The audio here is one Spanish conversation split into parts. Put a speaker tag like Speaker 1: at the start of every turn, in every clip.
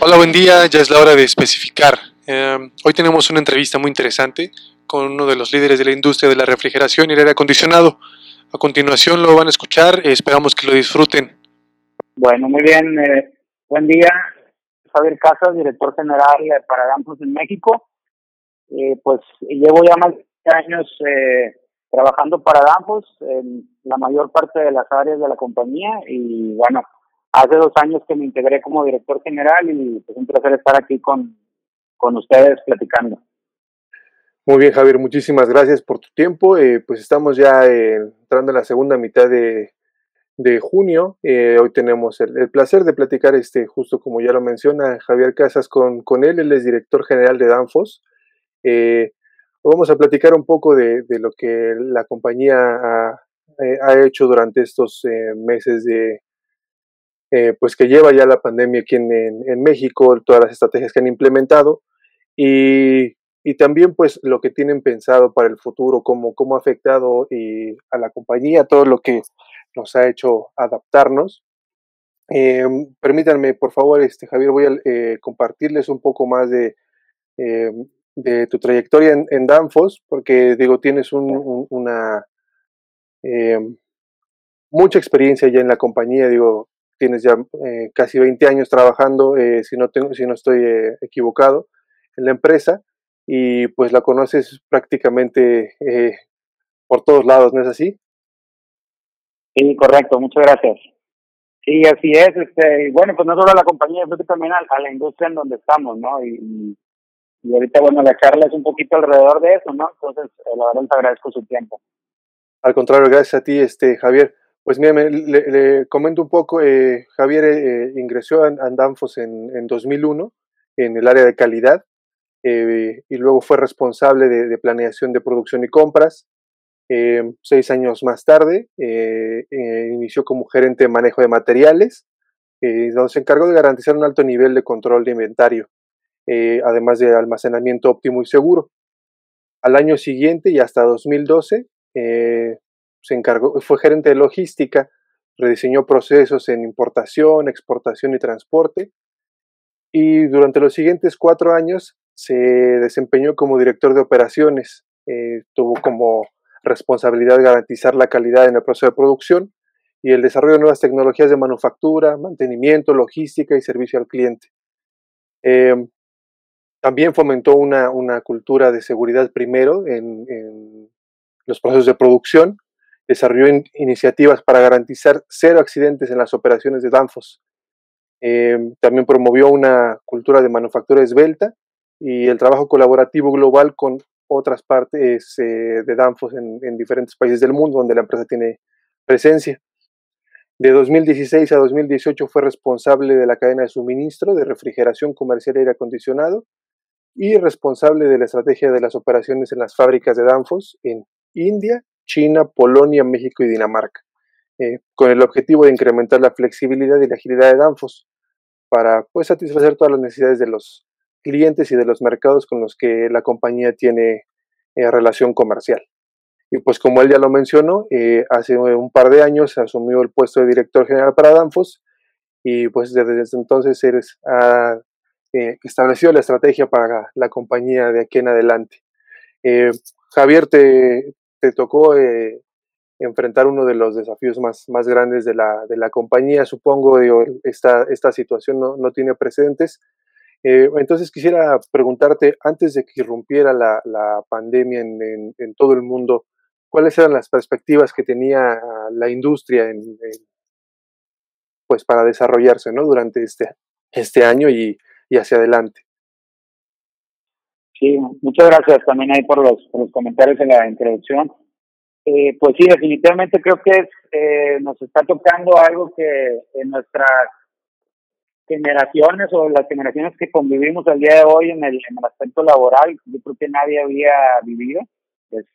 Speaker 1: Hola, buen día. Ya es la hora de especificar. Eh, hoy tenemos una entrevista muy interesante con uno de los líderes de la industria de la refrigeración y el aire acondicionado. A continuación lo van a escuchar. Esperamos que lo disfruten.
Speaker 2: Bueno, muy bien. Eh, buen día. Javier Casas, director general para Danfoss en México. Eh, pues llevo ya más de años eh, trabajando para Danfoss en la mayor parte de las áreas de la compañía y bueno, hace dos años que me integré como director general y es pues, un placer estar aquí con, con ustedes platicando.
Speaker 1: Muy bien, Javier, muchísimas gracias por tu tiempo. Eh, pues estamos ya entrando en la segunda mitad de, de junio. Eh, hoy tenemos el, el, placer de platicar, este, justo como ya lo menciona Javier Casas, con, con él. Él es director general de Danfoss. Eh, vamos a platicar un poco de, lo que la compañía ha, eh, hecho durante estos eh, meses de, pues que lleva ya la pandemia aquí en, México, todas las estrategias que han implementado y, también pues lo que tienen pensado para el futuro, cómo, cómo ha afectado a la compañía, todo lo que nos ha hecho adaptarnos. permítanme, por favor, este, Javier, voy a compartirles un poco más de, de tu trayectoria en, en Danfoss, porque digo, tienes una eh, mucha experiencia ya en la compañía, digo, tienes ya eh, casi 20 años trabajando, eh, si, no tengo, si no estoy equivocado, en la empresa, y pues la conoces prácticamente por todos lados, ¿no es así?
Speaker 2: Sí, correcto, muchas gracias. Sí, así es. Este, bueno, pues no solo a la compañía, sino también a, la industria en donde estamos, ¿no? y, y ahorita, bueno, la charla es un poquito alrededor de eso, ¿no? Entonces, eh, la verdad, te agradezco su tiempo.
Speaker 1: Al contrario, gracias a ti, este Javier. Pues mira, le, comento un poco, eh, Javier eh, ingresó a, Danfos en, en, 2001 en el área de calidad y luego fue responsable de, planeación de producción y compras. seis años más tarde inició como gerente de manejo de materiales, donde se encargó de garantizar un alto nivel de control de inventario. Eh, además de almacenamiento óptimo y seguro. Al año siguiente y hasta 2012 eh, se encargó, fue gerente de logística, rediseñó procesos en importación, exportación y transporte y durante los siguientes cuatro años se desempeñó como director de operaciones. Eh, tuvo como responsabilidad garantizar la calidad en el proceso de producción y el desarrollo de nuevas tecnologías de manufactura, mantenimiento, logística y servicio al cliente. También fomentó una, una cultura de seguridad primero en, los procesos de producción, desarrolló iniciativas para garantizar cero accidentes en las operaciones de Danfoss. Em, también promovió una cultura de manufactura esbelta y el trabajo colaborativo global con otras partes eh, de Danfoss en, en, diferentes países del mundo donde la empresa tiene presencia. De 2016 a 2018 fue responsable de la cadena de suministro de refrigeración comercial y aire acondicionado y responsable de la estrategia de las operaciones en las fábricas de Danfoss en India, China, Polonia, México y Dinamarca, eh, con el objetivo de incrementar la flexibilidad y la agilidad de Danfoss para pues, satisfacer todas las necesidades de los clientes y de los mercados con los que la compañía tiene eh, relación comercial. Y pues como él ya lo mencionó, eh, hace un par de años asumió el puesto de director general para Danfoss y pues desde entonces eres, ha eh, estableció la estrategia para la compañía de aquí en adelante. Eh, Javier, te, tocó eh, enfrentar uno de los desafíos más, más grandes de la, de la compañía, supongo, digo, esta, esta situación no, no tiene precedentes. entonces quisiera preguntarte, antes de que irrumpiera la, la pandemia en, en, todo el mundo, ¿cuáles eran las perspectivas que tenía la industria en, pues para desarrollarse ¿no? durante este, este año y, y hacia adelante.
Speaker 2: Sí, muchas gracias también ahí por los, los comentarios en la introducción. Eh, pues sí, definitivamente creo que eh, nos está tocando algo que en nuestras generaciones o las generaciones que convivimos al día de hoy en el, en el aspecto laboral, yo creo que nadie había vivido. Es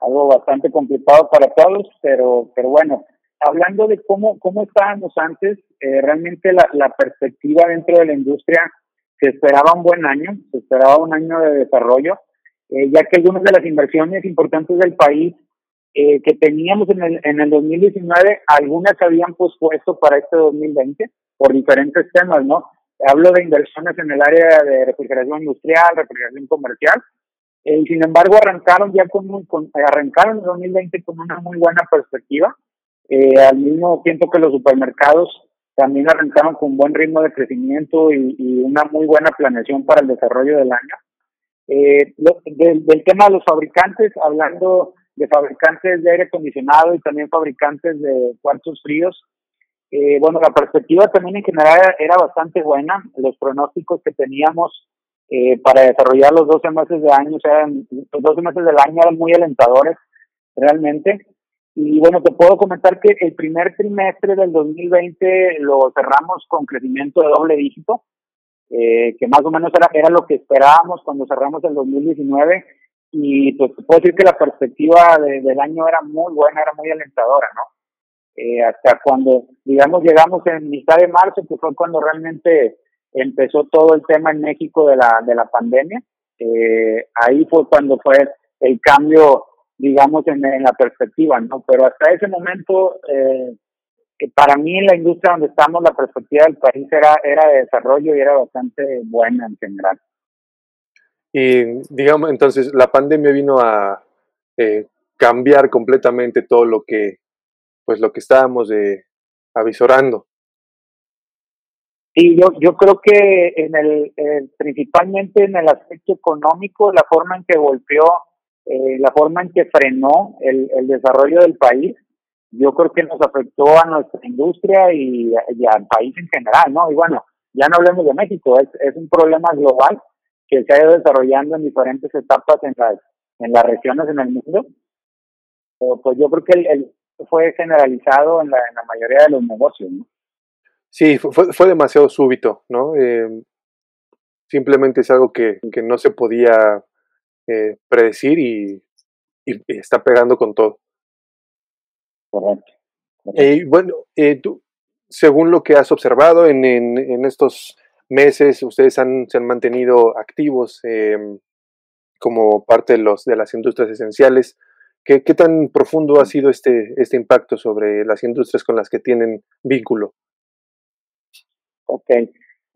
Speaker 2: algo bastante complicado para todos, pero, pero bueno, hablando de cómo, cómo estábamos antes, eh, realmente la perspectiva dentro de la industria se esperaba un buen año, se esperaba un año de desarrollo, eh, ya que algunas de las inversiones importantes del país eh, que teníamos en el, en el 2019, algunas se habían pospuesto para este 2020 por diferentes temas, ¿no? Hablo de inversiones en el área de refrigeración industrial, refrigeración comercial, eh, y sin embargo arrancaron ya con, con arrancaron el 2020 con una muy buena perspectiva, eh, al mismo tiempo que los supermercados también arrancaron con buen ritmo de crecimiento y, una muy buena planeación para el desarrollo del año. Eh, del, del, tema de los fabricantes, hablando de fabricantes de aire acondicionado y también fabricantes de cuartos fríos, eh, bueno, la perspectiva también en general era bastante buena. Los pronósticos que teníamos eh, para desarrollar los 12 meses de año, eran, los 12 meses del año eran muy alentadores, realmente. Y bueno, te puedo comentar que el primer trimestre del 2020 lo cerramos con crecimiento de doble dígito, eh, que más o menos era, era lo que esperábamos cuando cerramos el 2019. Y pues puedo decir que la perspectiva del año era muy buena, era muy alentadora, ¿no? Eh, hasta cuando, digamos, llegamos en mitad de marzo, que fue cuando realmente empezó todo el tema en México de la, de la pandemia. Eh, ahí fue cuando fue el cambio digamos, en, la perspectiva, ¿no? Pero hasta ese momento, eh, para mí en la industria donde estamos, la perspectiva del país era, era de desarrollo y era bastante buena en general.
Speaker 1: Y digamos, entonces, la pandemia vino a eh, cambiar completamente todo lo que, pues, lo que estábamos eh, avisorando.
Speaker 2: Sí, yo, yo creo que en el, principalmente en el aspecto económico, la forma en que golpeó eh, la forma en que frenó el, el, desarrollo del país, yo creo que nos afectó a nuestra industria y, al país en general, ¿no? Y bueno, ya no hablemos de México, es, es un problema global que se ha ido desarrollando en diferentes etapas en las, en las regiones en el mundo. Pero pues yo creo que el, fue generalizado en la, en la mayoría de los negocios, ¿no?
Speaker 1: Sí, fue, fue demasiado súbito, ¿no? Eh, simplemente es algo que, que no se podía eh, predecir y, está pegando con todo.
Speaker 2: Correcto.
Speaker 1: Eh, bueno, eh, tú, según lo que has observado en, en, estos meses, ustedes han, se han mantenido activos em, como parte de, los, de las industrias esenciales. ¿Qué, ¿Qué, tan profundo ha sido este, este impacto sobre las industrias con las que tienen vínculo?
Speaker 2: Ok,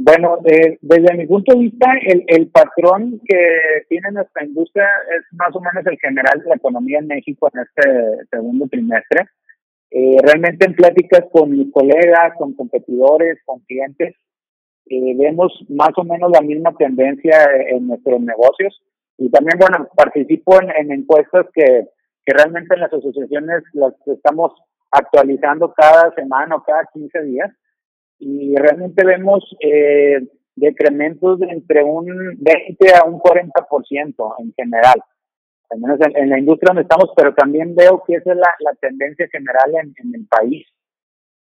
Speaker 2: bueno, desde mi punto de vista, el, el patrón que tiene nuestra industria es más o menos el general de la economía en México en este segundo trimestre. Eh, realmente en pláticas con mis colegas, con competidores, con clientes, eh, vemos más o menos la misma tendencia en nuestros negocios. Y también, bueno, participo en, en encuestas que, que realmente en las asociaciones las estamos actualizando cada semana o cada 15 días y realmente vemos eh, decrementos de entre un 20 a un 40% en general, al menos en, la industria donde estamos, pero también veo que esa es la, la tendencia general en, el país.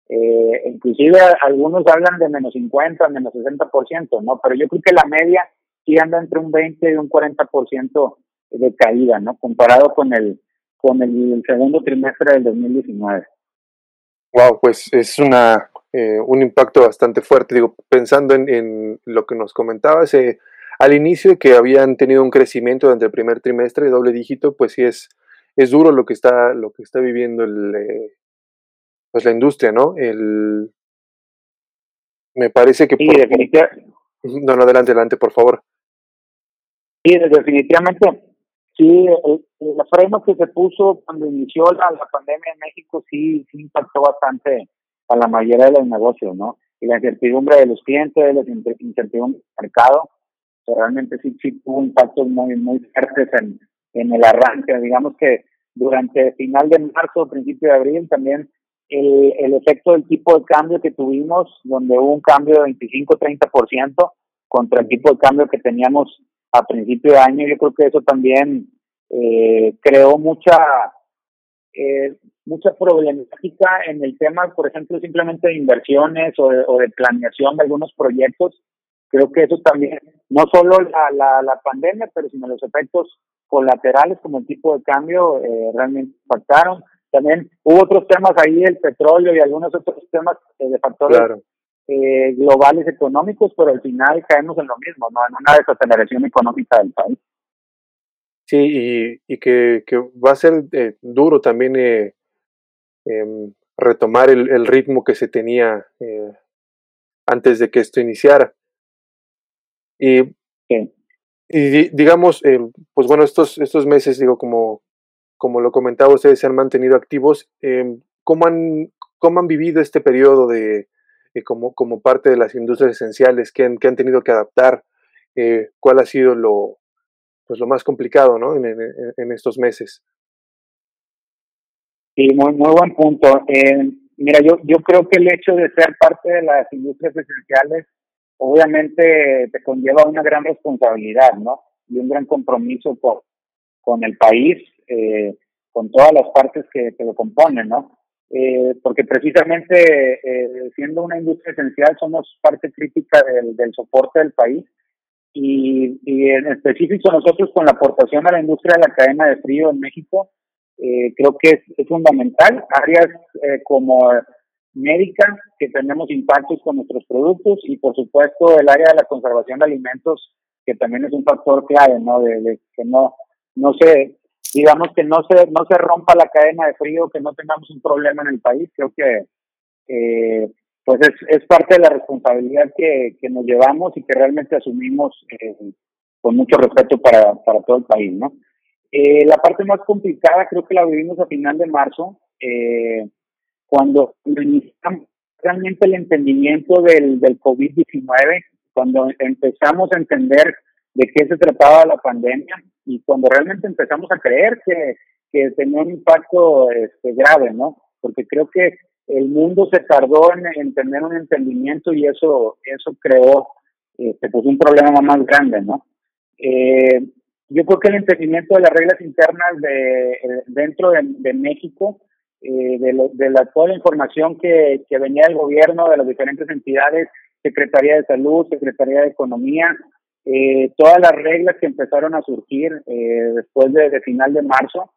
Speaker 2: Eh, inclusive algunos hablan de menos 50, menos 60%, ¿no? Pero yo creo que la media sí anda entre un 20 y un 40% de caída, ¿no? Comparado con el, con el segundo trimestre del 2019.
Speaker 1: Wow, pues es una eh, un impacto bastante fuerte. Digo, pensando en, lo que nos comentabas, eh, al inicio que habían tenido un crecimiento durante el primer trimestre de doble dígito, pues sí es, es duro lo que está, lo que está viviendo el, eh, pues la industria, ¿no? El, me parece que...
Speaker 2: Sí, definitivamente.
Speaker 1: No, no, adelante, adelante, por favor.
Speaker 2: Sí, definitivamente. Sí, el, el freno que se puso cuando inició la, la pandemia en México sí, sí impactó bastante a la mayoría de los negocios, ¿no? Y la incertidumbre de los clientes, la incertidumbre del mercado, realmente sí, sí tuvo impactos muy, muy fuertes en, en el arranque. Digamos que durante final de marzo, principio de abril, también el, el efecto del tipo de cambio que tuvimos, donde hubo un cambio de 25-30% contra el tipo de cambio que teníamos a principio de año, yo creo que eso también eh, creó mucha eh, mucha problemática en el tema, por ejemplo, simplemente de inversiones o de, o de planeación de algunos proyectos. Creo que eso también, no solo la, la, la pandemia, pero sino los efectos colaterales como el tipo de cambio eh, realmente impactaron. También hubo otros temas ahí, el petróleo y algunos otros temas eh, de factores eh, globales económicos, pero al final caemos en lo mismo, ¿no? En una desaceleración económica del país.
Speaker 1: Sí, y, que, va a ser eh, duro también eh, em, retomar el, ritmo que se tenía eh, antes de que esto iniciara. Y, y digamos, pues bueno, estos, estos meses, digo, como, como lo comentaba, ustedes se han mantenido activos. Em, ¿cómo, han, ¿Cómo han vivido este periodo de, como, como parte de las industrias esenciales que han, que han tenido que adaptar? ¿Cuál ha sido lo, pues lo más complicado, ¿no? En, estos meses.
Speaker 2: Sí, muy, muy buen punto. Eh, mira, yo, yo creo que el hecho de ser parte de las industrias esenciales, obviamente te conlleva una gran responsabilidad, ¿no? Y un gran compromiso por, con el país, eh, con todas las partes que, lo componen, ¿no? Eh, porque precisamente siendo una industria esencial somos parte crítica del, del soporte del país y, y, en específico nosotros con la aportación a la industria de la cadena de frío en México, eh, creo que es, fundamental. Áreas eh, como médica, que tenemos impactos con nuestros productos y por supuesto el área de la conservación de alimentos, que también es un factor clave, ¿no? De, que no, no se, digamos que no se, no se rompa la cadena de frío, que no tengamos un problema en el país. Creo que eh, pues es, es parte de la responsabilidad que, que nos llevamos y que realmente asumimos eh, con mucho respeto para, para todo el país, ¿no? Eh, la parte más complicada creo que la vivimos a final de marzo, eh, cuando iniciamos realmente el entendimiento del, del COVID-19, cuando empezamos a entender de qué se trataba la pandemia y cuando realmente empezamos a creer que, que tenía un impacto este, grave, ¿no? Porque creo que el mundo se tardó en, tener un entendimiento y eso, eso creó este, pues un problema más grande, ¿no? Eh, yo creo que el entendimiento de las reglas internas de, eh, dentro de, México, eh, de, de la, toda la información que, que venía del gobierno, de las diferentes entidades, Secretaría de Salud, Secretaría de Economía, eh, todas las reglas que empezaron a surgir eh, después de, de, final de marzo,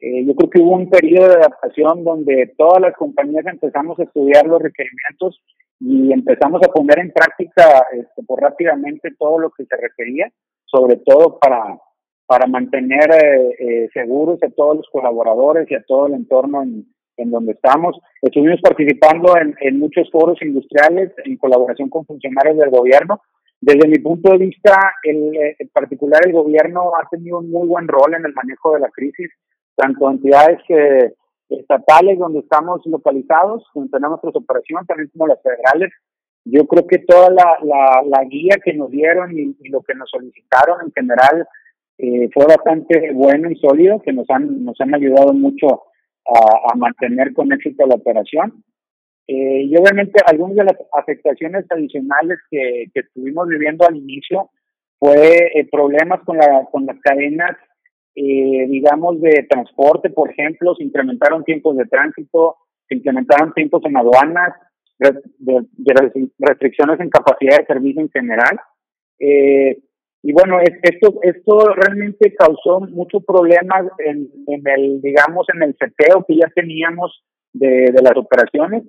Speaker 2: eh, yo creo que hubo un periodo de adaptación donde todas las compañías empezamos a estudiar los requerimientos y empezamos a poner en práctica este, pues, rápidamente todo lo que se requería, sobre todo para, para mantener eh, eh, seguros a todos los colaboradores y a todo el entorno en, en donde estamos. Estuvimos participando en, en muchos foros industriales en colaboración con funcionarios del gobierno. Desde mi punto de vista, el, en particular el gobierno ha tenido un muy buen rol en el manejo de la crisis tanto entidades que, estatales donde estamos localizados, donde tenemos nuestras operaciones, también como las federales. Yo creo que toda la, la, guía que nos dieron y, lo que nos solicitaron en general eh, fue bastante bueno y sólido, que nos han, nos han ayudado mucho a, mantener con éxito la operación. Eh, y obviamente algunas de las afectaciones adicionales que, que estuvimos viviendo al inicio fue eh, problemas con, la, con las cadenas eh, digamos, de transporte, por ejemplo, se incrementaron tiempos de tránsito, se incrementaron tiempos en aduanas, de, restricciones en capacidad de servicio en general. Eh, y bueno, esto, realmente causó muchos problemas en, el, digamos, en el seteo que ya teníamos de, de las operaciones.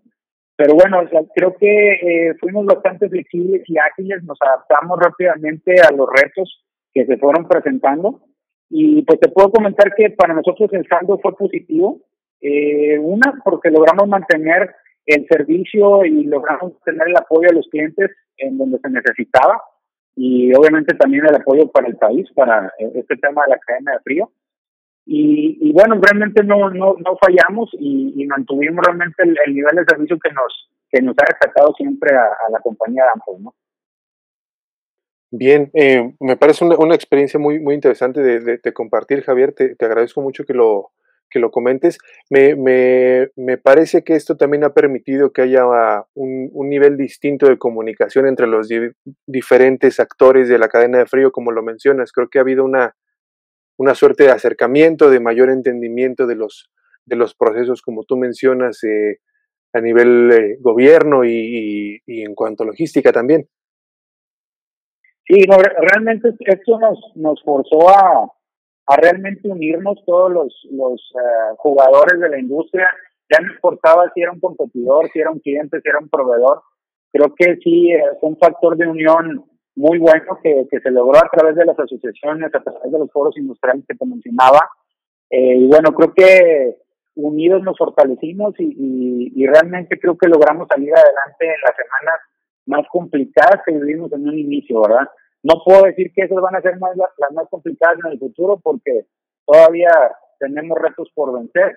Speaker 2: Pero bueno, creo que eh, fuimos bastante flexibles y ágiles, nos adaptamos rápidamente a los retos que se fueron presentando y pues te puedo comentar que para nosotros el saldo fue positivo. Eh, una, porque logramos mantener el servicio y logramos tener el apoyo a los clientes en donde se necesitaba y obviamente también el apoyo para el país, para eh, este tema de la cadena de frío. Y, y bueno, realmente no, no, no fallamos y, mantuvimos realmente el, nivel de servicio que nos, que nos ha destacado siempre a, la compañía Danfoss, ¿no?
Speaker 1: Bien, eh, me parece una, una, experiencia muy, muy interesante de, de, compartir, Javier. Te, te, agradezco mucho que lo, que lo comentes. Me, me, me, parece que esto también ha permitido que haya un, un nivel distinto de comunicación entre los diferentes actores de la cadena de frío, como lo mencionas. Creo que ha habido una, una suerte de acercamiento, de mayor entendimiento de los, de los procesos, como tú mencionas, eh, a nivel eh, gobierno y, y, y en cuanto a logística también.
Speaker 2: Sí, no, realmente esto nos, nos forzó a, a realmente unirnos todos los, los uh, jugadores de la industria. Ya no importaba si era un competidor, si era un cliente, si era un proveedor. Creo que sí es un factor de unión muy bueno que, que se logró a través de las asociaciones, a través de los foros industriales que te mencionaba. Eh, y bueno, creo que unidos nos fortalecimos y, y, realmente creo que logramos salir adelante en las semanas más complicadas que vivimos en un inicio, ¿verdad? No puedo decir que esas van a ser más, las más complicadas en el futuro porque todavía tenemos retos por vencer,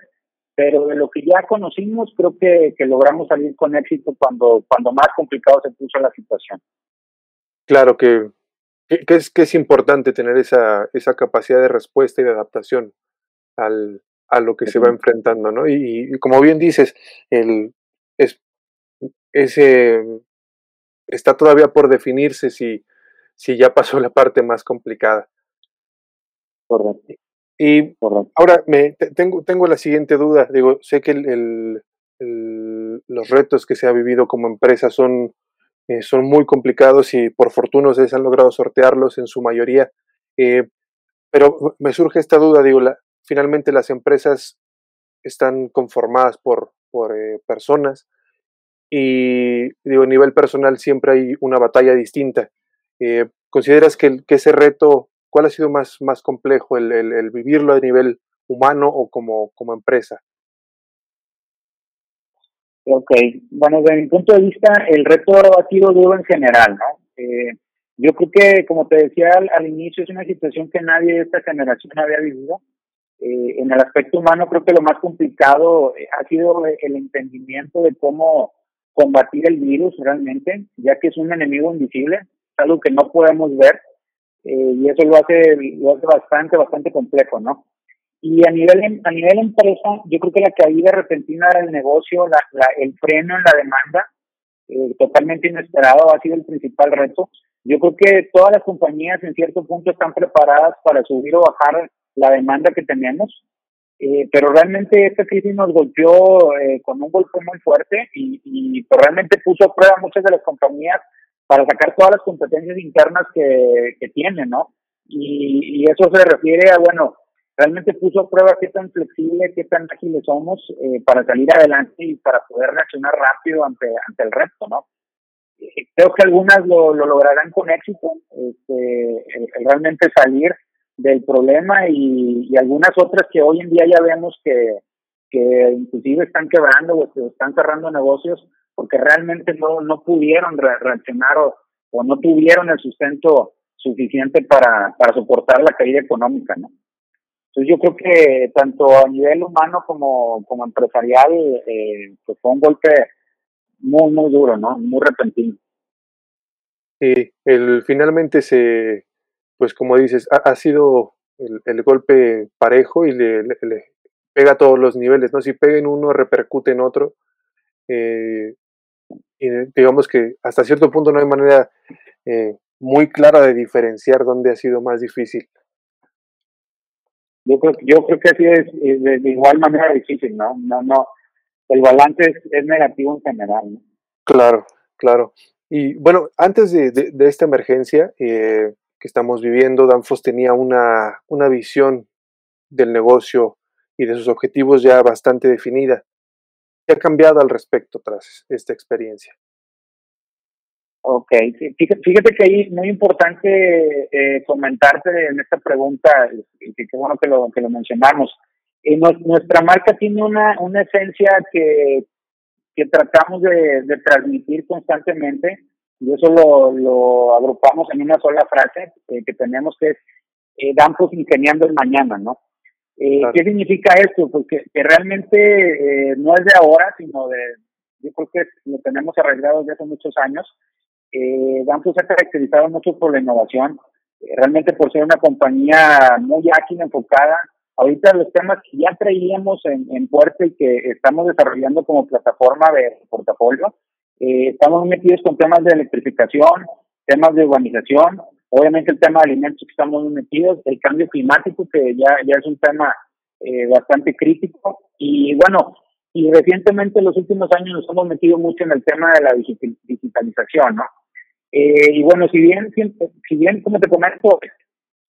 Speaker 2: pero de lo que ya conocimos creo que, que logramos salir con éxito cuando, cuando más complicado se puso la situación.
Speaker 1: Claro que, que, es, que es importante tener esa, esa capacidad de respuesta y de adaptación al, a lo que se va enfrentando, ¿no? Y, como bien dices, el, es, ese, está todavía por definirse si, si ya pasó la parte más complicada.
Speaker 2: Correcto.
Speaker 1: Y ahora me, tengo, tengo la siguiente duda. Digo, sé que el, el, los retos que se ha vivido como empresa son, eh, son muy complicados y por fortuna ustedes han logrado sortearlos en su mayoría. Eh, pero me surge esta duda, digo, la, finalmente las empresas están conformadas por, por eh, personas y digo, a nivel personal siempre hay una batalla distinta. Eh, ¿Consideras que, que, ese reto, cuál ha sido más, más complejo, el, el, vivirlo a nivel humano o como, como empresa?
Speaker 2: Ok, bueno, desde mi punto de vista, el reto ha sido duro en general, ¿no? Eh, yo creo que, como te decía al, al, inicio, es una situación que nadie de esta generación había vivido. Eh, en el aspecto humano creo que lo más complicado eh, ha sido el entendimiento de cómo combatir el virus realmente, ya que es un enemigo invisible, algo que no podemos ver eh, y eso lo hace, lo hace bastante, bastante complejo, ¿no? Y a nivel, a nivel empresa, yo creo que la caída repentina del negocio, la, la, el freno en la demanda, eh, totalmente inesperado, ha sido el principal reto. Yo creo que todas las compañías en cierto punto están preparadas para subir o bajar la demanda que tenemos. Eh, pero realmente esta crisis nos golpeó eh, con un golpe muy fuerte y, pues, realmente puso a prueba muchas de las compañías para sacar todas las competencias internas que, que tienen, ¿no? Y, y eso se refiere a, bueno, realmente puso a prueba qué tan flexible, qué tan ágiles somos eh, para salir adelante y para poder reaccionar rápido ante, ante el reto, ¿no? Eh, creo que algunas lo, lo lograrán con éxito, este, realmente salir del problema y, algunas otras que hoy en día ya vemos que, que inclusive están quebrando o están cerrando negocios porque realmente no, no pudieron reaccionar o, o no tuvieron el sustento suficiente para, para soportar la caída económica, ¿no? Entonces yo creo que tanto a nivel humano como, como empresarial, eh, pues fue un golpe muy, muy duro, ¿no? Muy repentino.
Speaker 1: Sí, el, finalmente se, pues como dices, ha, ha sido el, el, golpe parejo y le, le, le, pega a todos los niveles, ¿no? Si pega en uno, repercute en otro. Eh, y digamos que hasta cierto punto no hay manera eh, muy clara de diferenciar dónde ha sido más difícil.
Speaker 2: Yo creo, yo creo que así es, es de, de, igual manera difícil, ¿no? No, no. El balance es, es negativo en general, ¿no?
Speaker 1: Claro, claro. Y bueno, antes de, de, de esta emergencia, eh, que estamos viviendo, Danfoss tenía una, una visión del negocio y de sus objetivos ya bastante definida. ¿Qué ha cambiado al respecto tras esta experiencia?
Speaker 2: Ok, fíjate, que ahí es muy importante eh, comentarte en esta pregunta, y qué bueno que lo, que lo mencionamos. Eh, no, nuestra marca tiene una, una esencia que, que tratamos de, de transmitir constantemente, y eso lo, lo agrupamos en una sola frase eh, que tenemos que es eh, Dampos ingeniando el mañana, ¿no? Eh, claro. ¿Qué significa esto? Porque que realmente eh, no es de ahora, sino de, yo creo que lo tenemos arreglado desde hace muchos años. Eh, Dampos se ha caracterizado mucho por la innovación, eh, realmente por ser una compañía muy ágil, enfocada. Ahorita los temas que ya traíamos en, en puerta y que estamos desarrollando como plataforma de portafolio, eh, estamos metidos con temas de electrificación, temas de urbanización, obviamente el tema de alimentos que estamos metidos, el cambio climático que ya, ya es un tema eh, bastante crítico y bueno, y recientemente en los últimos años nos hemos metido mucho en el tema de la digitalización, ¿no? Eh, y bueno, si bien, si bien, como te comento,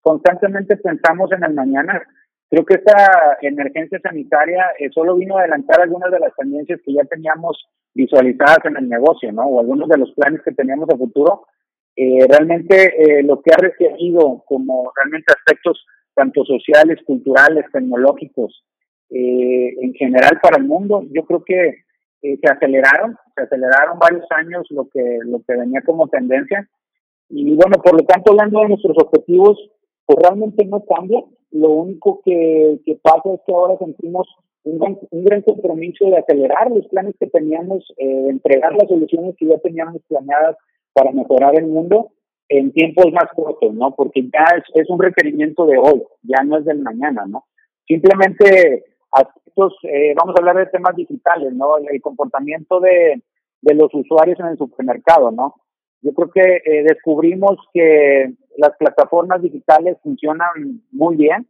Speaker 2: constantemente pensamos en el mañana, creo que esta emergencia sanitaria eh, solo vino a adelantar algunas de las tendencias que ya teníamos visualizadas en el negocio, ¿no? O algunos de los planes que teníamos a futuro. Eh, realmente eh, lo que ha requerido como realmente aspectos tanto sociales, culturales, tecnológicos, eh, en general para el mundo, yo creo que se aceleraron, se aceleraron varios años lo que, lo que venía como tendencia. Y bueno, por lo tanto, hablando de nuestros objetivos, pues realmente no cambia. Lo único que, que pasa es que ahora sentimos un gran, un gran compromiso de acelerar los planes que teníamos, eh, de entregar las soluciones que ya teníamos planeadas para mejorar el mundo en tiempos más cortos, ¿no? Porque ya es, es un requerimiento de hoy, ya no es del mañana, ¿no? Simplemente aspectos, eh, vamos a hablar de temas digitales, ¿no? El, comportamiento de, de los usuarios en el supermercado, ¿no? Yo creo que eh, descubrimos que las plataformas digitales funcionan muy bien,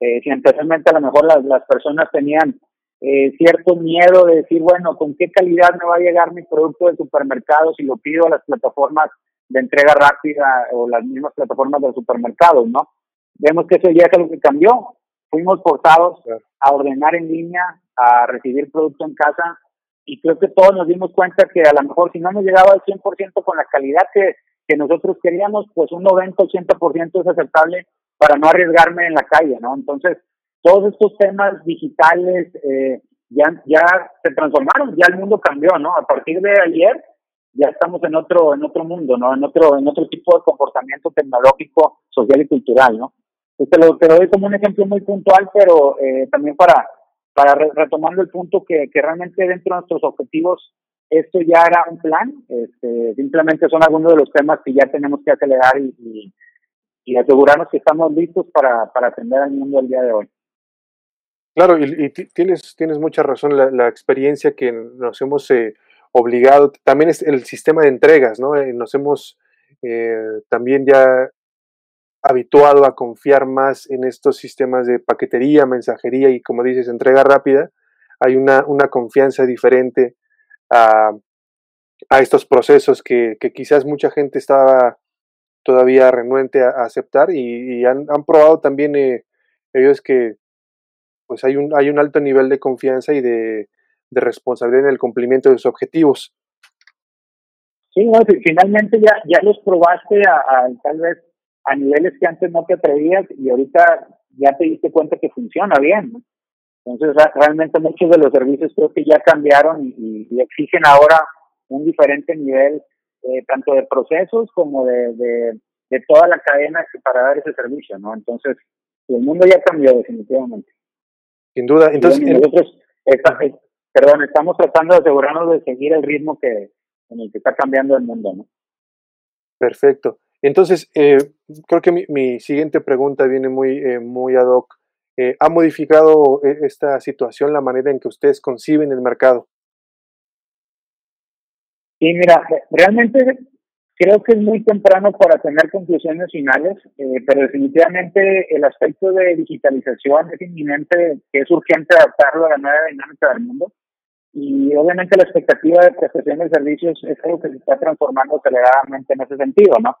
Speaker 2: eh, si anteriormente a lo mejor las, las personas tenían eh, cierto miedo de decir, bueno, ¿con qué calidad me va a llegar mi producto del supermercado si lo pido a las plataformas de entrega rápida o las mismas plataformas del supermercado, ¿no? Vemos que eso ya es algo que cambió. Fuimos forzados a ordenar en línea, a recibir producto en casa y creo que todos nos dimos cuenta que a lo mejor si no nos llegaba al 100% con la calidad que, que nosotros queríamos, pues un 90-80% es aceptable para no arriesgarme en la calle, ¿no? Entonces, todos estos temas digitales eh, ya, ya se transformaron, ya el mundo cambió, ¿no? A partir de ayer ya estamos en otro, en otro mundo, ¿no? En otro, en otro tipo de comportamiento tecnológico, social y cultural, ¿no? Te lo, te lo doy como un ejemplo muy puntual, pero eh, también para, para retomando el punto que, que realmente dentro de nuestros objetivos esto ya era un plan, este, simplemente son algunos de los temas que ya tenemos que acelerar y, asegurarnos que estamos listos para, atender al mundo el día de hoy.
Speaker 1: Claro, y, tienes, tienes mucha razón, la, experiencia que nos hemos eh, obligado, también es el sistema de entregas, ¿no? Eh, nos hemos eh, también ya habituado a confiar más en estos sistemas de paquetería, mensajería y, como dices, entrega rápida. Hay una confianza diferente a, estos procesos que, quizás mucha gente estaba todavía renuente a, aceptar y, han, probado también eh, ellos que pues hay un, hay un alto nivel de confianza y de, responsabilidad en el cumplimiento de sus objetivos.
Speaker 2: Sí, no, finalmente ya, ya los probaste a, tal vez a niveles que antes no te atrevías y ahorita ya te diste cuenta que funciona bien. Entonces, realmente muchos de los servicios creo que ya cambiaron y, y exigen ahora un diferente nivel eh, tanto de procesos como de, de, toda la cadena para dar ese servicio, ¿no? Entonces, el mundo ya cambió definitivamente.
Speaker 1: Sin duda. Entonces,
Speaker 2: nosotros, perdón, estamos tratando de asegurarnos de seguir el ritmo que en el que está cambiando el mundo, ¿no?
Speaker 1: Perfecto. Entonces, eh, creo que mi, mi, siguiente pregunta viene muy, eh, muy ad hoc. ¿Ha modificado esta situación la manera en que ustedes conciben el mercado?
Speaker 2: Sí, mira, realmente creo que es muy temprano para tener conclusiones finales, eh, pero definitivamente el aspecto de digitalización es inminente, que es urgente adaptarlo a la nueva dinámica del mundo. Y obviamente la expectativa de prestación de servicios es algo que se está transformando aceleradamente en ese sentido, ¿no?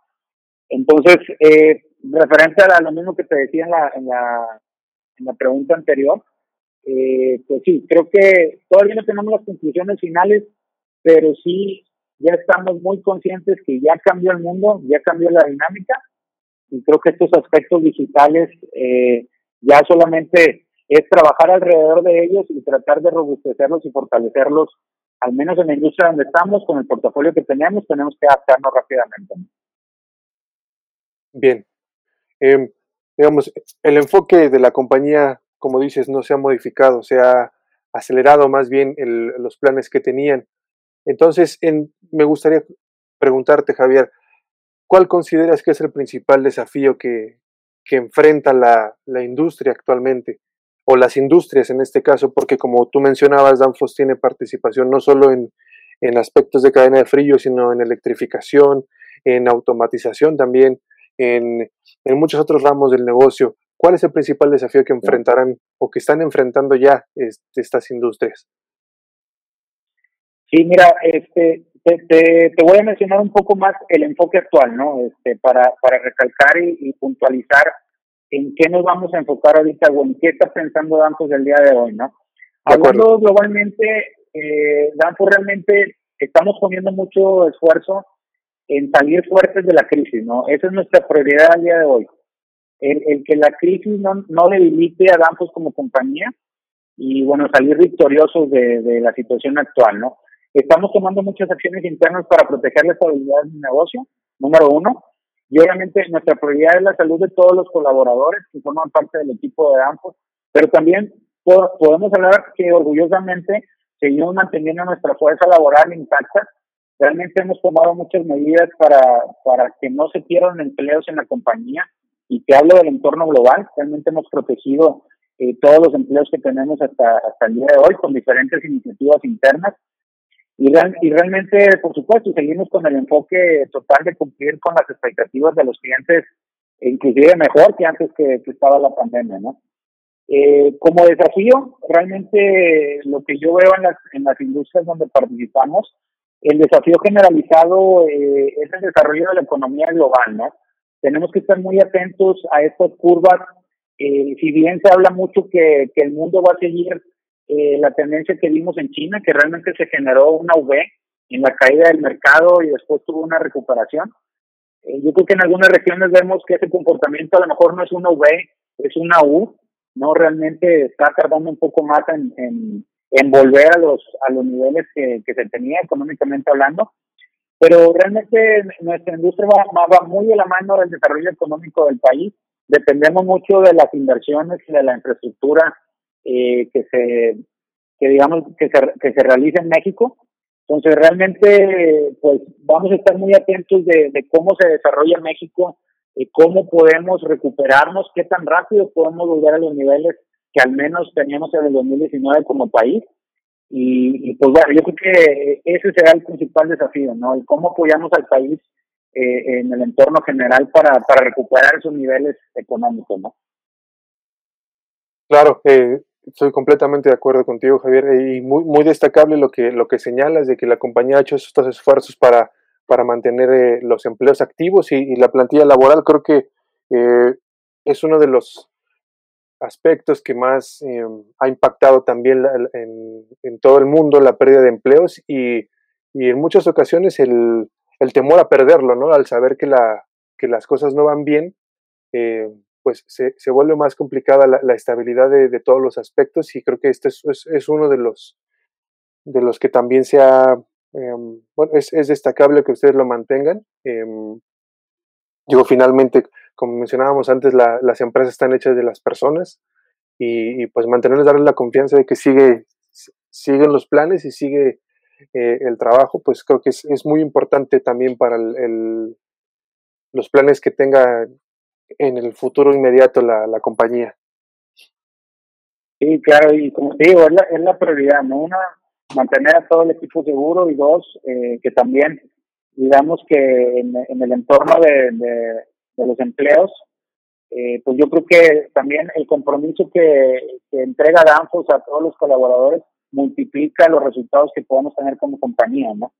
Speaker 2: Entonces, eh, referente a lo mismo que te decía en la, en la, en la pregunta anterior, eh, pues sí, creo que todavía no tenemos las conclusiones finales, pero sí ya estamos muy conscientes que ya cambió el mundo, ya cambió la dinámica y creo que estos aspectos digitales eh, ya solamente es trabajar alrededor de ellos y tratar de robustecerlos y fortalecerlos, al menos en la industria donde estamos, con el portafolio que tenemos, tenemos que adaptarnos rápidamente.
Speaker 1: Bien. Eh, digamos, el enfoque de la compañía, como dices, no se ha modificado, se ha acelerado más bien los planes que tenían. Entonces, en, me gustaría preguntarte, Javier, ¿cuál consideras que es el principal desafío que, que enfrenta la, la, industria actualmente? O las industrias en este caso, porque como tú mencionabas, Danfoss tiene participación no solo en, en aspectos de cadena de frío, sino en electrificación, en automatización también, en, en muchos otros ramos del negocio. ¿Cuál es el principal desafío que enfrentarán o que están enfrentando ya este, estas industrias?
Speaker 2: Sí, mira, este, te, te, voy a mencionar un poco más el enfoque actual, ¿no? Este, para, para recalcar y, puntualizar en qué nos vamos a enfocar ahorita o en qué está pensando Danfos el día de hoy, ¿no? Hablando globalmente, eh, Danfos realmente estamos poniendo mucho esfuerzo en salir fuertes de la crisis, ¿no? Esa es nuestra prioridad al día de hoy. El, el que la crisis no, no debilite a Danfoss como compañía y, bueno, salir victoriosos de, de la situación actual, ¿no? Estamos tomando muchas acciones internas para proteger la estabilidad del negocio, número uno. Y obviamente nuestra prioridad es la salud de todos los colaboradores que forman parte del equipo de Danfoss, pero también podemos hablar que orgullosamente seguimos manteniendo nuestra fuerza laboral intacta. Realmente hemos tomado muchas medidas para, para que no se pierdan empleos en la compañía y te hablo del entorno global. Realmente hemos protegido eh, todos los empleos que tenemos hasta, hasta el día de hoy con diferentes iniciativas internas. Y, y realmente, por supuesto, seguimos con el enfoque total de cumplir con las expectativas de los clientes, inclusive mejor que antes que, que estaba la pandemia, ¿no? Eh, como desafío, realmente lo que yo veo en las, en las industrias donde participamos, el desafío generalizado eh, es el desarrollo de la economía global, ¿no? Tenemos que estar muy atentos a estas curvas. Eh, si bien se habla mucho que, el mundo va a seguir eh, la tendencia que vimos en China, que realmente se generó una V en la caída del mercado y después tuvo una recuperación. Eh, yo creo que en algunas regiones vemos que ese comportamiento a lo mejor no es una V, es una U, no realmente está tardando un poco más en, en, volver a los, a los niveles que, se tenía económicamente hablando. Pero realmente nuestra industria va, va muy de la mano del desarrollo económico del país. Dependemos mucho de las inversiones y de la infraestructura eh, que se que digamos que se, que se realiza en México. Entonces realmente pues vamos a estar muy atentos de, de cómo se desarrolla México cómo podemos recuperarnos, qué tan rápido podemos volver a los niveles que al menos teníamos en el 2019 como país. Y, pues bueno, yo creo que ese será el principal desafío, ¿no? El cómo apoyamos al país eh, en el entorno general para, para recuperar esos niveles económicos, ¿no?
Speaker 1: Claro, eh, estoy completamente de acuerdo contigo, Javier, y muy, muy destacable lo que, lo que señalas de que la compañía ha hecho estos esfuerzos para para mantener eh, los empleos activos y, la plantilla laboral. Creo que eh, es uno de los aspectos que más eh, ha impactado también en, todo el mundo la pérdida de empleos y, en muchas ocasiones el, temor a perderlo, ¿no? Al saber que, la, que las cosas no van bien, pues se, se, vuelve más complicada la, estabilidad de, todos los aspectos y creo que este es, es, uno de los, de los que también se ha Em, bueno, es, es, destacable que ustedes lo mantengan. Eh, digo, finalmente, como mencionábamos antes, las empresas están hechas de las personas y, pues mantenerles, darles la confianza de que sigue, siguen los planes y sigue eh, el trabajo, pues creo que es, es muy importante también para el, los planes que tenga en el futuro inmediato la, la compañía.
Speaker 2: Sí, claro, y como te digo, es la, es la prioridad, ¿no? Una, mantener a todo el equipo seguro y dos, eh, que también, digamos que en, el entorno de, de, los empleos, eh, pues yo creo que también el compromiso que, entrega Danfos a todos los colaboradores multiplica los resultados que podemos tener como compañía, ¿no?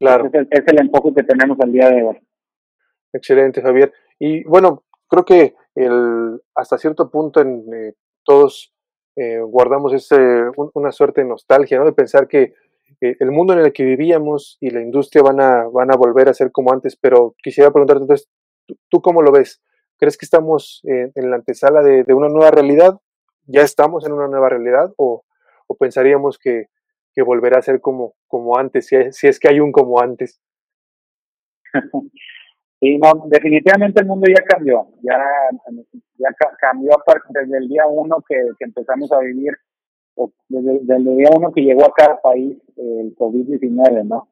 Speaker 1: Claro.
Speaker 2: es, el, es el enfoque que tenemos al día de hoy.
Speaker 1: Excelente, Javier. Y bueno, creo que el, hasta cierto punto en eh, todos eh, guardamos ese, una suerte de nostalgia, ¿no? De pensar que eh, el mundo en el que vivíamos y la industria van a, van a volver a ser como antes, pero quisiera preguntarte entonces, ¿tú, cómo lo ves? ¿Crees que estamos en la antesala de, una nueva realidad? ¿Ya estamos en una nueva realidad? ¿O, pensaríamos que, volverá a ser como, como antes, si, si es que hay un como antes?
Speaker 2: Sí, no, definitivamente el mundo ya cambió, ya, cambió desde el día uno que, que empezamos a vivir, desde, desde, el día uno que llegó a cada país el COVID-19, ¿no?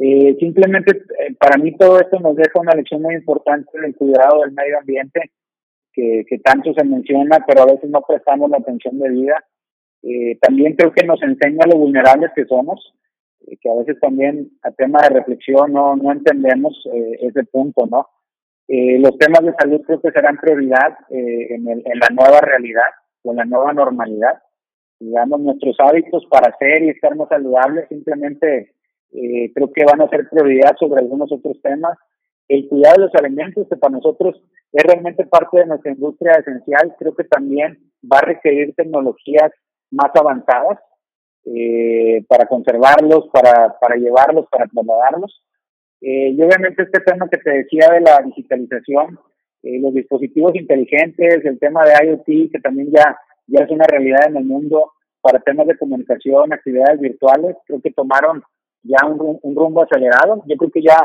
Speaker 2: Eh, simplemente eh, para mí todo esto nos deja una lección muy importante del cuidado del medio ambiente, que, tanto se menciona, pero a veces no prestamos la atención debida. Eh, también creo que nos enseña lo vulnerables que somos que a veces también a tema de reflexión no, no entendemos eh, ese punto, ¿no? Eh, los temas de salud creo que serán prioridad eh, en, el, en la nueva realidad o en la nueva normalidad. Digamos, nuestros hábitos para ser y estar más saludables simplemente eh, creo que van a ser prioridad sobre algunos otros temas. El cuidado de los alimentos, que para nosotros es realmente parte de nuestra industria esencial, creo que también va a requerir tecnologías más avanzadas eh, para conservarlos, para, para llevarlos, para trasladarlos. Eh, y obviamente este tema que te decía de la digitalización, eh, los dispositivos inteligentes, el tema de IoT, que también ya, ya es una realidad en el mundo para temas de comunicación, actividades virtuales, creo que tomaron ya un, un rumbo acelerado. Yo creo que ya,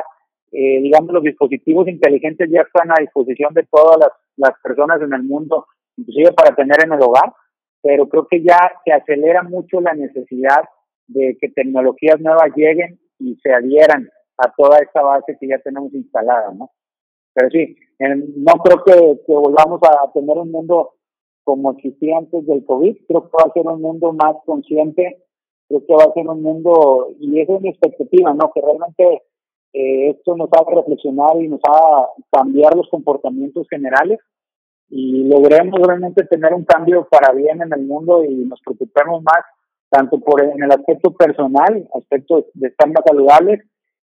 Speaker 2: eh, digamos, los dispositivos inteligentes ya están a disposición de todas las, las personas en el mundo, inclusive para tener en el hogar, pero creo que ya se acelera mucho la necesidad de que tecnologías nuevas lleguen y se adhieran a toda esta base que ya tenemos instalada, ¿no? Pero sí, no creo que, que volvamos a tener un mundo como existía antes del COVID, creo que va a ser un mundo más consciente, creo que va a ser un mundo, y esa es mi expectativa, ¿no? Que realmente eh, esto nos haga reflexionar y nos haga cambiar los comportamientos generales y logremos realmente tener un cambio para bien en el mundo y nos preocupemos más tanto por en el aspecto personal, aspecto de estar más saludables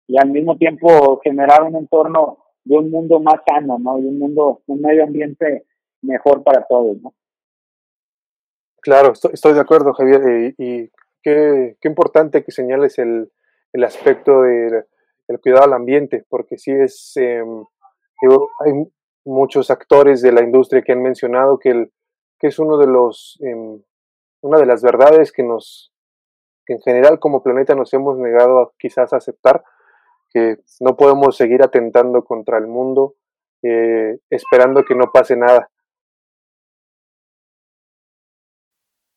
Speaker 2: y al mismo tiempo generar un entorno de un mundo más sano, ¿no? Y un mundo, un medio ambiente mejor para todos, ¿no?
Speaker 1: Claro, estoy, de acuerdo, Javier, eh, y, qué, qué, importante que señales el, el aspecto del cuidado al ambiente, porque sí es, eh, hay muchos actores de la industria que han mencionado que, el, que es uno de los, eh, una de las verdades que nos, que en general como planeta nos hemos negado a, quizás aceptar, que no podemos seguir atentando contra el mundo eh, esperando que no pase nada.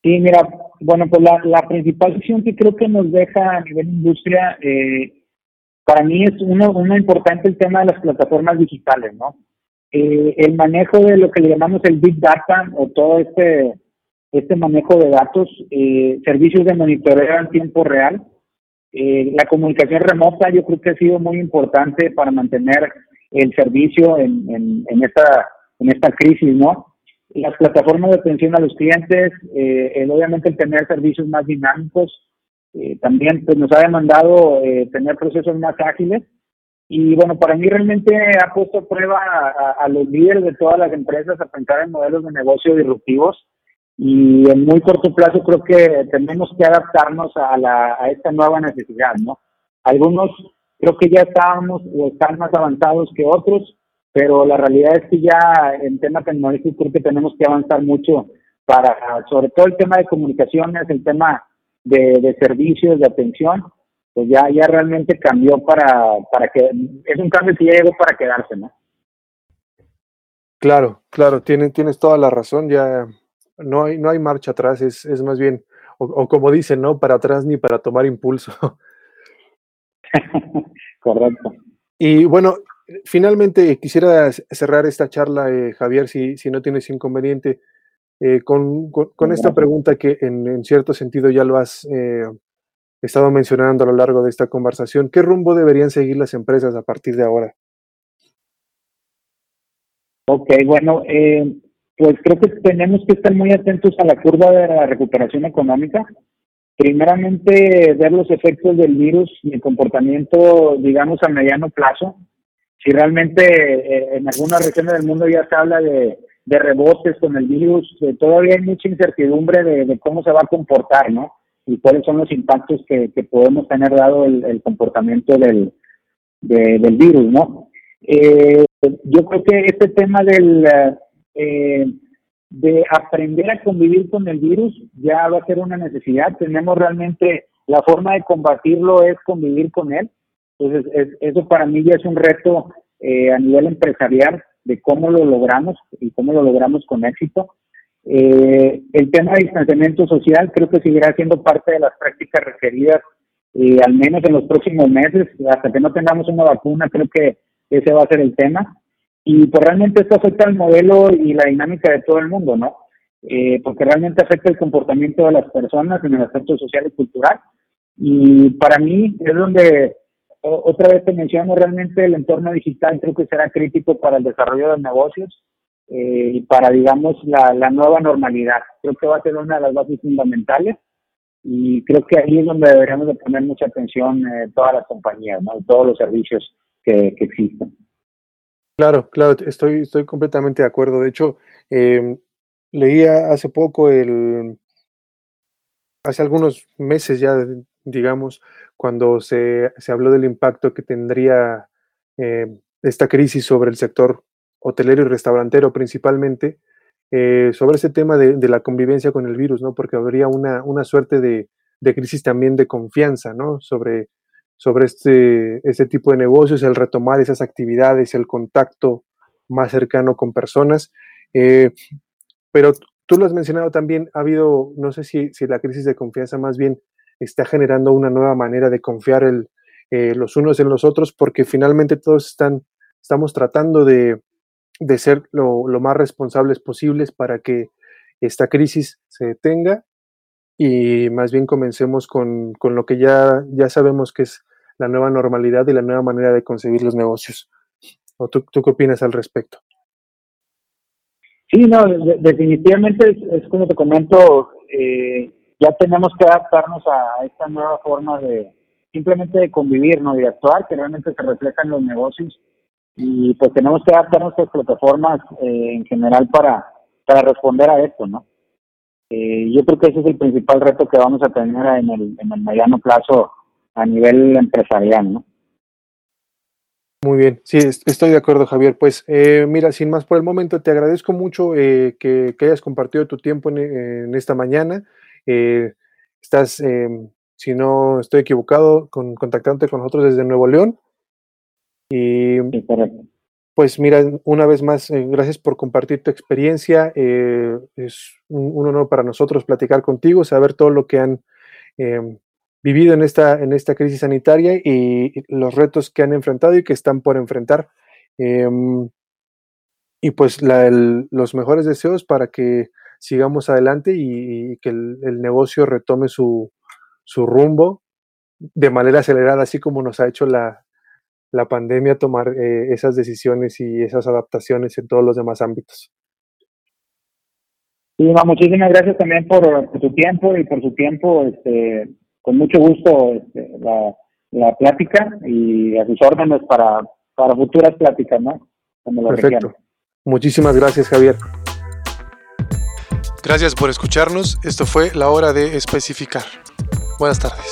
Speaker 2: Sí, mira, bueno, pues la, la principal visión que creo que nos deja a nivel industria, eh, para mí es uno, uno importante el tema de las plataformas digitales, ¿no? Eh, el manejo de lo que le llamamos el Big Data o todo este, este manejo de datos, eh, servicios de monitoreo en tiempo real, eh, la comunicación remota yo creo que ha sido muy importante para mantener el servicio en, en, esta, en esta crisis, ¿no? Las plataformas de atención a los clientes, eh, obviamente el tener servicios más dinámicos, eh, también pues, nos ha demandado eh, tener procesos más ágiles. Y bueno, para mí realmente ha puesto a prueba a, a, los líderes de todas las empresas a pensar en modelos de negocio disruptivos y en muy corto plazo creo que tenemos que adaptarnos a, la, a esta nueva necesidad, ¿no? Algunos creo que ya estábamos o están más avanzados que otros, pero la realidad es que ya en tema tecnológico creo que tenemos que avanzar mucho para, sobre todo el tema de comunicaciones, el tema de, de servicios, de atención, pues ya, ya realmente cambió para, para que, es un cambio que ya llegó para quedarse, ¿no?
Speaker 1: Claro, claro, tienes, tienes toda la razón, ya no hay, no hay marcha atrás, es, es más bien, o, como dicen, no para atrás ni para tomar impulso.
Speaker 2: Correcto.
Speaker 1: Y bueno, finalmente quisiera cerrar esta charla, eh, Javier, si, si, no tienes inconveniente, eh, con, con, esta pregunta que en, en, cierto sentido ya lo has eh, estado mencionando a lo largo de esta conversación. ¿Qué rumbo deberían seguir las empresas a partir de ahora?
Speaker 2: Ok, bueno, eh, pues creo que tenemos que estar muy atentos a la curva de la recuperación económica. Primeramente, ver los efectos del virus y el comportamiento, digamos, a mediano plazo. Si realmente eh, en algunas regiones del mundo ya se habla de, de rebotes con el virus, eh, todavía hay mucha incertidumbre de, cómo se va a comportar, ¿no? Y cuáles son los impactos que, podemos tener dado el, comportamiento del, del virus, ¿no? Eh, yo creo que este tema del eh, de aprender a convivir con el virus ya va a ser una necesidad. Tenemos realmente la forma de combatirlo es convivir con él. Entonces, eso para mí ya es un reto eh, a nivel empresarial de cómo lo logramos y cómo lo logramos con éxito. Eh, el tema de distanciamiento social creo que seguirá siendo parte de las prácticas requeridas, eh, al menos en los próximos meses, hasta que no tengamos una vacuna, creo que ese va a ser el tema. Y pues realmente esto afecta al modelo y la dinámica de todo el mundo, ¿no? Eh, porque realmente afecta el comportamiento de las personas en el aspecto social y cultural. Y para mí es donde otra vez te menciono realmente el entorno digital creo que será crítico para el desarrollo de negocios eh, y para, digamos, la, nueva normalidad. Creo que va a ser una de las bases fundamentales y creo que ahí es donde deberíamos de poner mucha atención eh, todas las compañías, todos los servicios que, que existen.
Speaker 1: Claro, claro, estoy, estoy completamente de acuerdo. De hecho, eh, leía hace poco el, hace algunos meses ya, digamos, cuando se, se habló del impacto que tendría eh, esta crisis sobre el sector hotelero y restaurantero principalmente, eh, sobre ese tema de, de, la convivencia con el virus, ¿no? Porque habría una, una suerte de, de, crisis también de confianza, ¿no? Sobre, sobre este, este tipo de negocios, el retomar esas actividades, el contacto más cercano con personas. Eh, pero tú lo has mencionado también, ha habido, no sé si, si la crisis de confianza más bien está generando una nueva manera de confiar el, eh, los unos en los otros, porque finalmente todos están, estamos tratando de, de ser lo, más responsables posibles para que esta crisis se detenga y más bien comencemos con, con lo que ya, ya sabemos que es la nueva normalidad y la nueva manera de concebir los negocios. ¿O tú, tú qué opinas al respecto?
Speaker 2: Sí, no, de, definitivamente es, es, como te comento, eh, ya tenemos que adaptarnos a esta nueva forma de simplemente de convivir, ¿no? Y de actuar, que realmente se reflejan los negocios y pues tenemos que adaptar nuestras plataformas eh, en general para, para responder a esto, ¿no? Eh, yo creo que ese es el principal reto que vamos a tener en el, en el mediano plazo a nivel empresarial, ¿no?
Speaker 1: Muy bien, sí, estoy de acuerdo, Javier. Pues eh, mira, sin más por el momento, te agradezco mucho eh, que, que, hayas compartido tu tiempo en, en esta mañana. Eh, estás, em, si no estoy equivocado, con, contactándote con nosotros desde Nuevo León. Y pues mira, una vez más, eh, gracias por compartir tu experiencia. Eh, es un, un, honor para nosotros platicar contigo, saber todo lo que han eh, vivido en esta, en esta crisis sanitaria y los retos que han enfrentado y que están por enfrentar. Em, y pues la, el, los mejores deseos para que sigamos adelante y, y que el, el, negocio retome su, su rumbo de manera acelerada, así como nos ha hecho la, la pandemia tomar eh, esas decisiones y esas adaptaciones en todos los demás ámbitos.
Speaker 2: Sí, no, muchísimas gracias también por, por, tu tiempo y por su tiempo. Este, con mucho gusto este, la, la, plática y a sus órdenes para, para futuras pláticas, ¿no?
Speaker 1: Como Perfecto. Requieran. Muchísimas gracias, Javier.
Speaker 3: Gracias por escucharnos. Esto fue la hora de especificar. Buenas tardes.